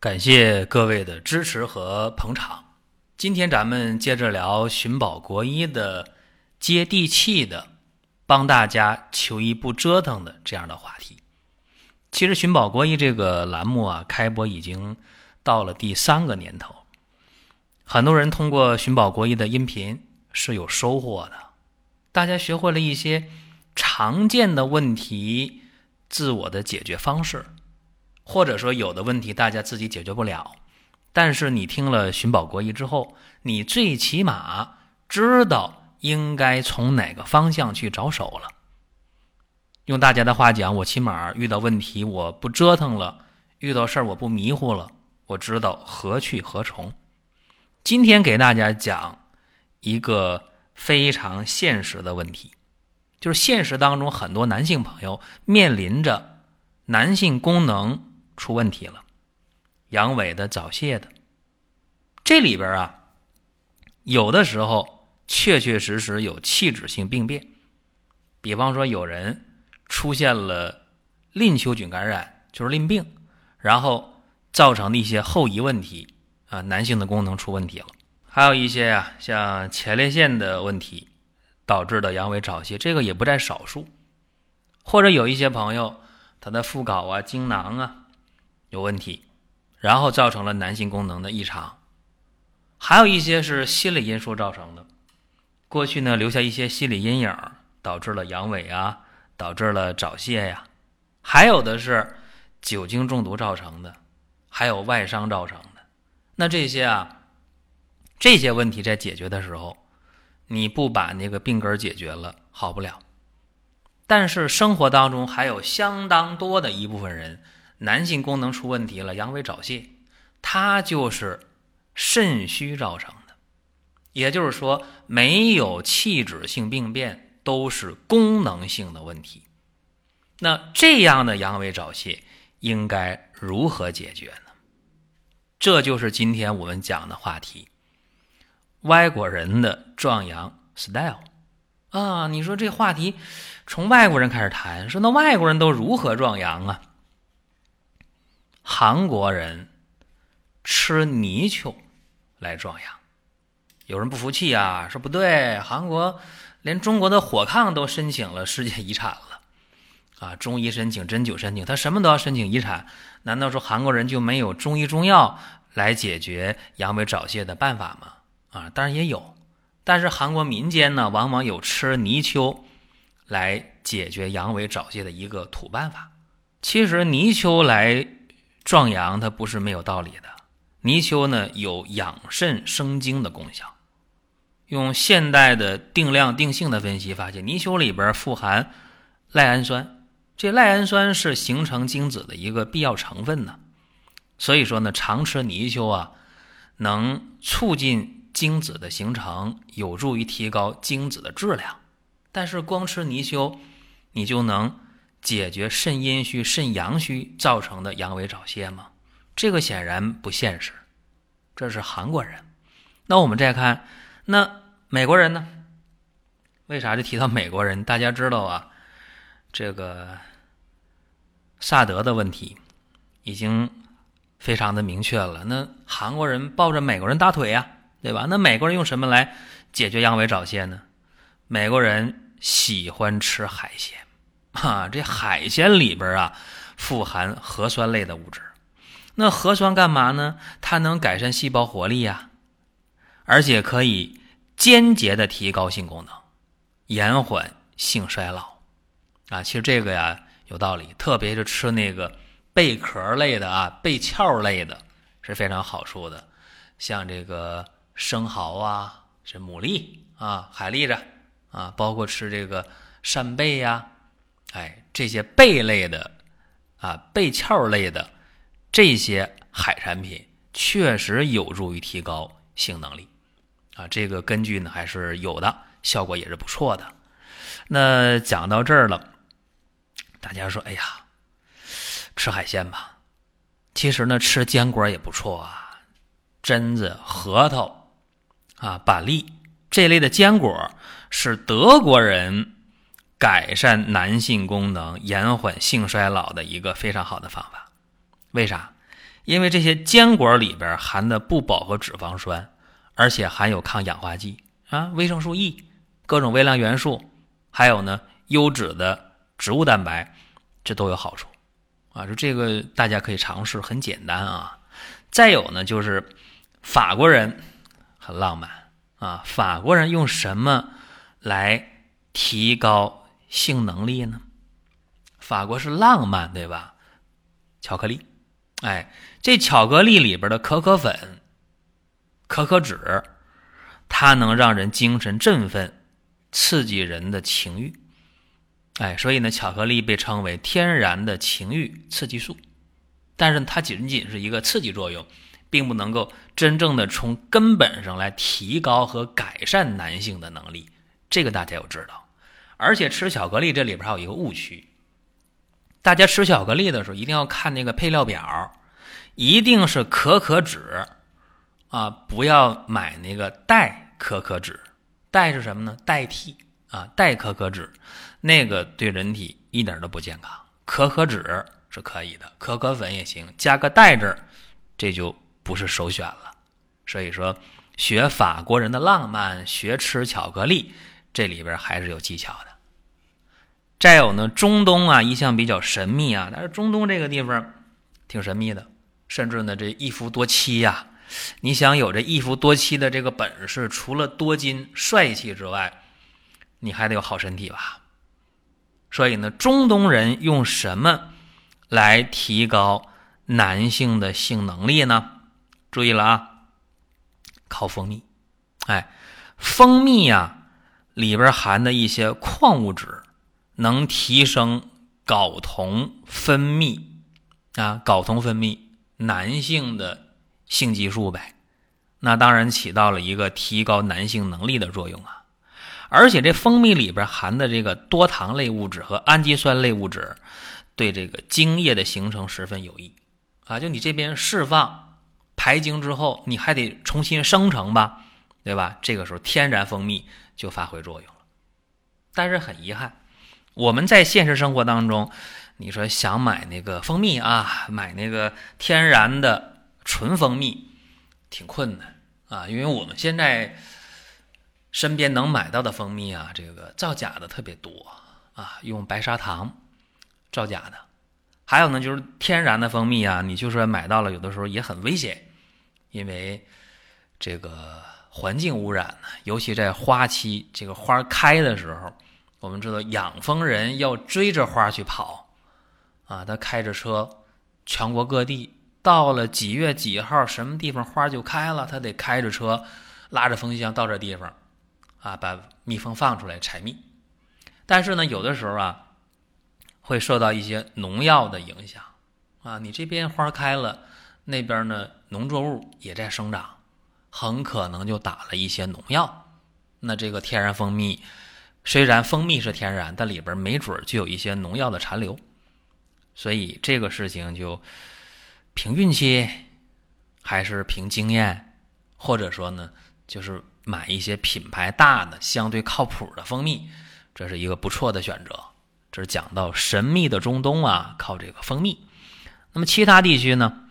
感谢各位的支持和捧场。今天咱们接着聊寻宝国医的接地气的，帮大家求医不折腾的这样的话题。其实寻宝国医这个栏目啊，开播已经到了第三个年头，很多人通过寻宝国医的音频是有收获的，大家学会了一些常见的问题自我的解决方式。或者说有的问题大家自己解决不了，但是你听了寻宝国医之后，你最起码知道应该从哪个方向去着手了。用大家的话讲，我起码遇到问题我不折腾了，遇到事儿我不迷糊了，我知道何去何从。今天给大家讲一个非常现实的问题，就是现实当中很多男性朋友面临着男性功能。出问题了，阳痿的、早泄的，这里边啊，有的时候确确实实有器质性病变，比方说有人出现了淋球菌感染，就是淋病，然后造成的一些后遗问题啊，男性的功能出问题了，还有一些呀，像前列腺的问题导致的阳痿早泄，这个也不在少数，或者有一些朋友他的附睾啊、精囊啊。有问题，然后造成了男性功能的异常，还有一些是心理因素造成的。过去呢，留下一些心理阴影，导致了阳痿啊，导致了早泄呀。还有的是酒精中毒造成的，还有外伤造成的。那这些啊，这些问题在解决的时候，你不把那个病根解决了，好不了。但是生活当中还有相当多的一部分人。男性功能出问题了，阳痿早泄，它就是肾虚造成的，也就是说，没有器质性病变，都是功能性的问题。那这样的阳痿早泄应该如何解决呢？这就是今天我们讲的话题：外国人的壮阳 style 啊！你说这话题从外国人开始谈，说那外国人都如何壮阳啊？韩国人吃泥鳅来壮阳，有人不服气啊，说不对，韩国连中国的火炕都申请了世界遗产了，啊，中医申请，针灸申请，他什么都要申请遗产，难道说韩国人就没有中医中药来解决阳痿早泄的办法吗？啊，当然也有，但是韩国民间呢，往往有吃泥鳅来解决阳痿早泄的一个土办法。其实泥鳅来。壮阳它不是没有道理的，泥鳅呢有养肾生精的功效。用现代的定量定性的分析发现，泥鳅里边富含赖氨酸，这赖氨酸是形成精子的一个必要成分呢。所以说呢，常吃泥鳅啊，能促进精子的形成，有助于提高精子的质量。但是光吃泥鳅，你就能。解决肾阴虚、肾阳虚造成的阳痿早泄吗？这个显然不现实。这是韩国人。那我们再看，那美国人呢？为啥就提到美国人？大家知道啊，这个萨德的问题已经非常的明确了。那韩国人抱着美国人大腿呀，对吧？那美国人用什么来解决阳痿早泄呢？美国人喜欢吃海鲜。啊，这海鲜里边啊，富含核酸类的物质。那核酸干嘛呢？它能改善细胞活力呀，而且可以间接的提高性功能，延缓性衰老。啊，其实这个呀有道理，特别是吃那个贝壳类的啊、贝壳类的，是非常好处的。像这个生蚝啊、是牡蛎啊、海蛎子啊，包括吃这个扇贝呀。哎，这些贝类的啊，贝壳类的这些海产品确实有助于提高性能力啊，这个根据呢还是有的，效果也是不错的。那讲到这儿了，大家说，哎呀，吃海鲜吧。其实呢，吃坚果也不错啊，榛子、核桃啊、板栗这类的坚果是德国人改善男性功能、延缓性衰老的一个非常好的方法。为啥？因为这些坚果里边含的不饱和脂肪酸，而且含有抗氧化剂啊、维生素 E、各种微量元素，还有呢优质的植物蛋白，这都有好处。啊，就这个大家可以尝试，很简单啊。再有呢，就是法国人很浪漫啊。法国人用什么来提高性能力呢？法国是浪漫，对吧？巧克力，哎，这巧克力里边的可可粉、可可脂，它能让人精神振奋，刺激人的情欲。哎，所以呢，巧克力被称为天然的情欲刺激素，但是它仅仅是一个刺激作用，并不能够真正的从根本上来提高和改善男性的能力。这个大家要知道。而且吃巧克力这里边还有一个误区，大家吃巧克力的时候一定要看那个配料表，一定是可可脂啊，不要买那个代可可脂。代是什么呢？代替啊，代可可脂。那个对人体一点都不健康，可可脂是可以的，可可粉也行，加个代字，这就不是首选了。所以说，学法国人的浪漫，学吃巧克力，这里边还是有技巧的。再有呢，中东啊，一向比较神秘啊，但是中东这个地方挺神秘的，甚至呢，这一夫多妻呀，你想有这一夫多妻的这个本事，除了多金帅气之外，你还得有好身体吧。所以呢，中东人用什么来提高男性的性能力呢？注意了啊，靠蜂蜜。哎，蜂蜜呀，里边含的一些矿物质能提升睾酮分泌啊，睾酮分泌男性的性激素呗。那当然起到了一个提高男性能力的作用啊。而且这蜂蜜里边含的这个多糖类物质和氨基酸类物质，对这个精液的形成十分有益啊！就你这边释放排精之后，你还得重新生成吧，对吧？这个时候天然蜂蜜就发挥作用了。但是很遗憾，我们在现实生活当中，你说想买那个蜂蜜啊，买那个天然的纯蜂蜜，挺困难啊，因为我们现在。身边能买到的蜂蜜啊，这个造假的特别多啊，用白砂糖造假的。还有呢，就是天然的蜂蜜啊，你就说买到了，有的时候也很危险，因为这个环境污染呢，尤其在花期，这个花开的时候，我们知道养蜂人要追着花去跑啊，他开着车，全国各地，到了几月几号，什么地方花就开了，他得开着车，拉着蜂箱到这地方。啊，把蜜蜂放出来采蜜，但是呢，有的时候啊，会受到一些农药的影响啊。你这边花开了，那边呢，农作物也在生长，很可能就打了一些农药。那这个天然蜂蜜，虽然蜂蜜是天然，但里边没准就有一些农药的残留。所以这个事情就凭运气，还是凭经验，或者说呢，就是。买一些品牌大的、相对靠谱的蜂蜜，这是一个不错的选择。这是讲到神秘的中东啊，靠这个蜂蜜。那么其他地区呢？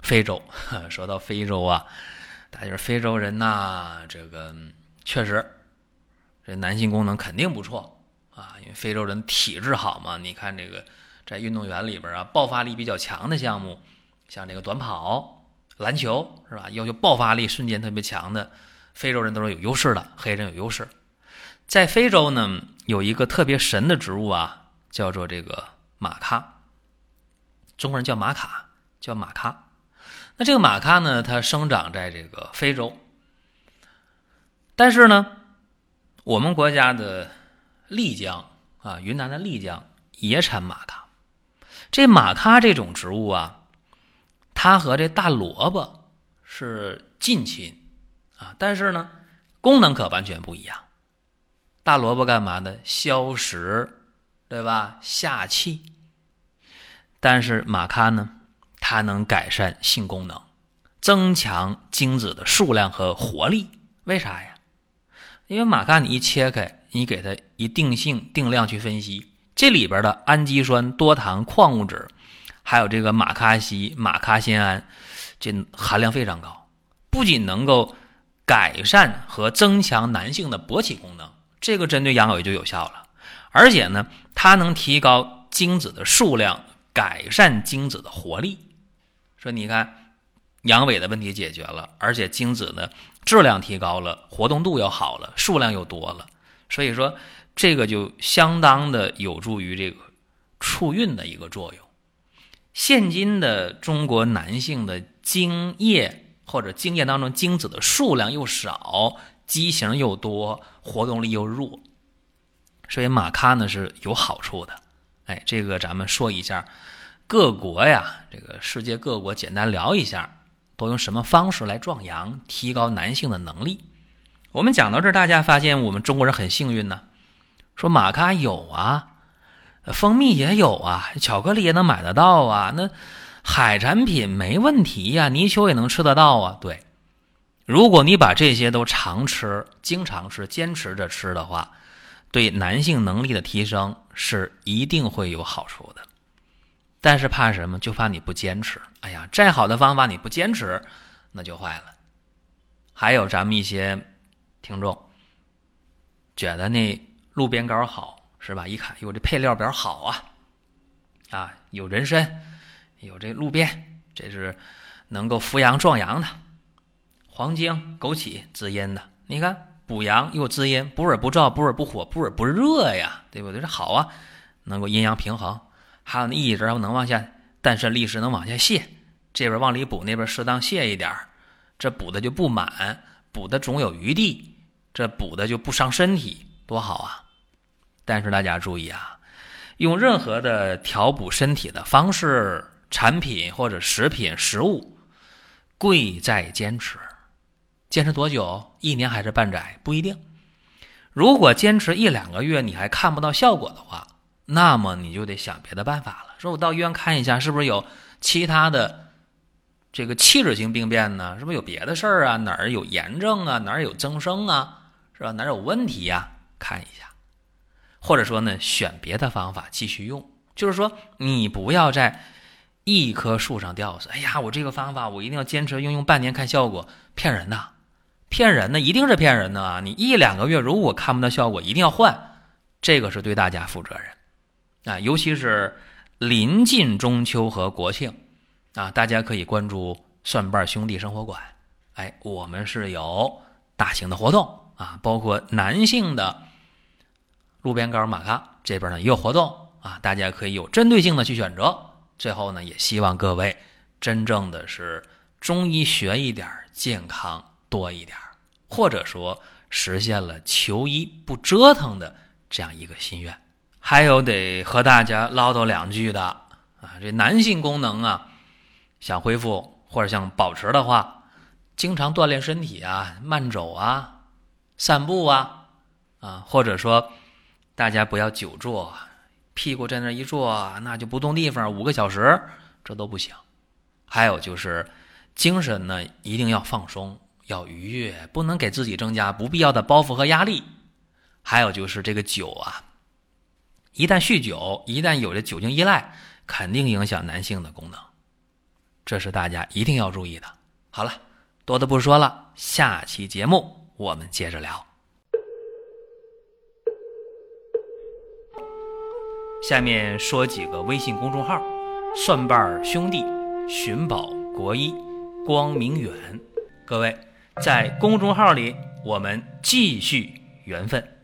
非洲，说到非洲啊，大家说非洲人呐，这个确实这男性功能肯定不错啊，因为非洲人体质好嘛。你看这个在运动员里边啊，爆发力比较强的项目，像这个短跑、篮球是吧？要求爆发力瞬间特别强的。非洲人都是有优势的，黑人有优势。在非洲呢，有一个特别神的植物啊，叫做这个玛咖。中国人叫玛卡，叫玛咖。那这个玛咖呢，它生长在这个非洲。但是呢，我们国家的丽江啊，云南的丽江也产玛咖。这马咖这种植物啊，它和这大萝卜是近亲啊，但是呢，功能可完全不一样。大萝卜干嘛的？消食，对吧？下气。但是马咖呢，它能改善性功能，增强精子的数量和活力。为啥呀？因为马咖你一切开，你给它一定性定量去分析，这里边的氨基酸、多糖、矿物质，还有这个马咖烯、马咖酰胺，这含量非常高，不仅能够改善和增强男性的勃起功能，这个针对阳痿就有效了，而且呢，它能提高精子的数量，改善精子的活力。说你看，阳痿的问题解决了，而且精子呢？质量提高了，活动度又好了，数量又多了，所以说这个就相当的有助于这个促孕的一个作用。现今的中国男性的精液或者精液当中精子的数量又少，畸形又多，活动力又弱，所以马咖呢是有好处的。哎，这个咱们说一下各国呀，这个世界各国简单聊一下。都用什么方式来壮阳、提高男性的能力？我们讲到这儿，大家发现我们中国人很幸运呢。说玛咖有啊，蜂蜜也有啊，巧克力也能买得到啊，那海产品没问题呀，泥鳅也能吃得到啊。对，如果你把这些都常吃、经常吃、坚持着吃的话，对男性能力的提升是一定会有好处的。但是怕什么？就怕你不坚持。哎呀，再好的方法你不坚持，那就坏了。还有咱们一些听众觉得那路边膏好是吧？一看，哟，这配料表好啊，啊，有人参，有这路边，这是能够扶阳壮阳的。黄精、枸杞滋阴的，你看补阳又滋阴，不热不燥，不热不火，不热不热呀，对不对？这好啊，能够阴阳平衡。还有那一直能往下，但是历史能往下泄，这边往里补，那边适当泄一点这补的就不满，补的总有余地，这补的就不伤身体，多好啊！但是大家注意啊，用任何的调补身体的方式、产品或者食品、食物，贵在坚持。坚持多久？一年还是半载？不一定。如果坚持一两个月，你还看不到效果的话。那么你就得想别的办法了。说我到医院看一下，是不是有其他的这个器质性病变呢？是不是有别的事儿啊？哪儿有炎症啊？哪儿有增生啊？是吧？哪儿有问题呀？看一下，或者说呢，选别的方法继续用。就是说，你不要在一棵树上吊死。哎呀，我这个方法我一定要坚持用用半年看效果，骗人的，骗人的，一定是骗人的啊！你一两个月如果看不到效果，一定要换，这个是对大家负责任。啊，尤其是临近中秋和国庆，啊，大家可以关注蒜瓣兄弟生活馆。哎，我们是有大型的活动啊，包括男性的路边膏玛咖这边呢也有活动啊，大家可以有针对性的去选择。最后呢，也希望各位真正的是中医学一点，健康多一点，或者说实现了求医不折腾的这样一个心愿。还有得和大家唠叨两句的啊，这男性功能啊，想恢复或者想保持的话，经常锻炼身体啊，慢走啊，散步啊，啊，或者说大家不要久坐，屁股在那一坐，那就不动地方五个小时，这都不行。还有就是精神呢，一定要放松，要愉悦，不能给自己增加不必要的包袱和压力。还有就是这个酒啊。一旦酗酒，一旦有了酒精依赖，肯定影响男性的功能，这是大家一定要注意的。好了，多的不说了，下期节目我们接着聊。下面说几个微信公众号：蒜瓣兄弟、寻宝国医、光明远。各位在公众号里，我们继续缘分。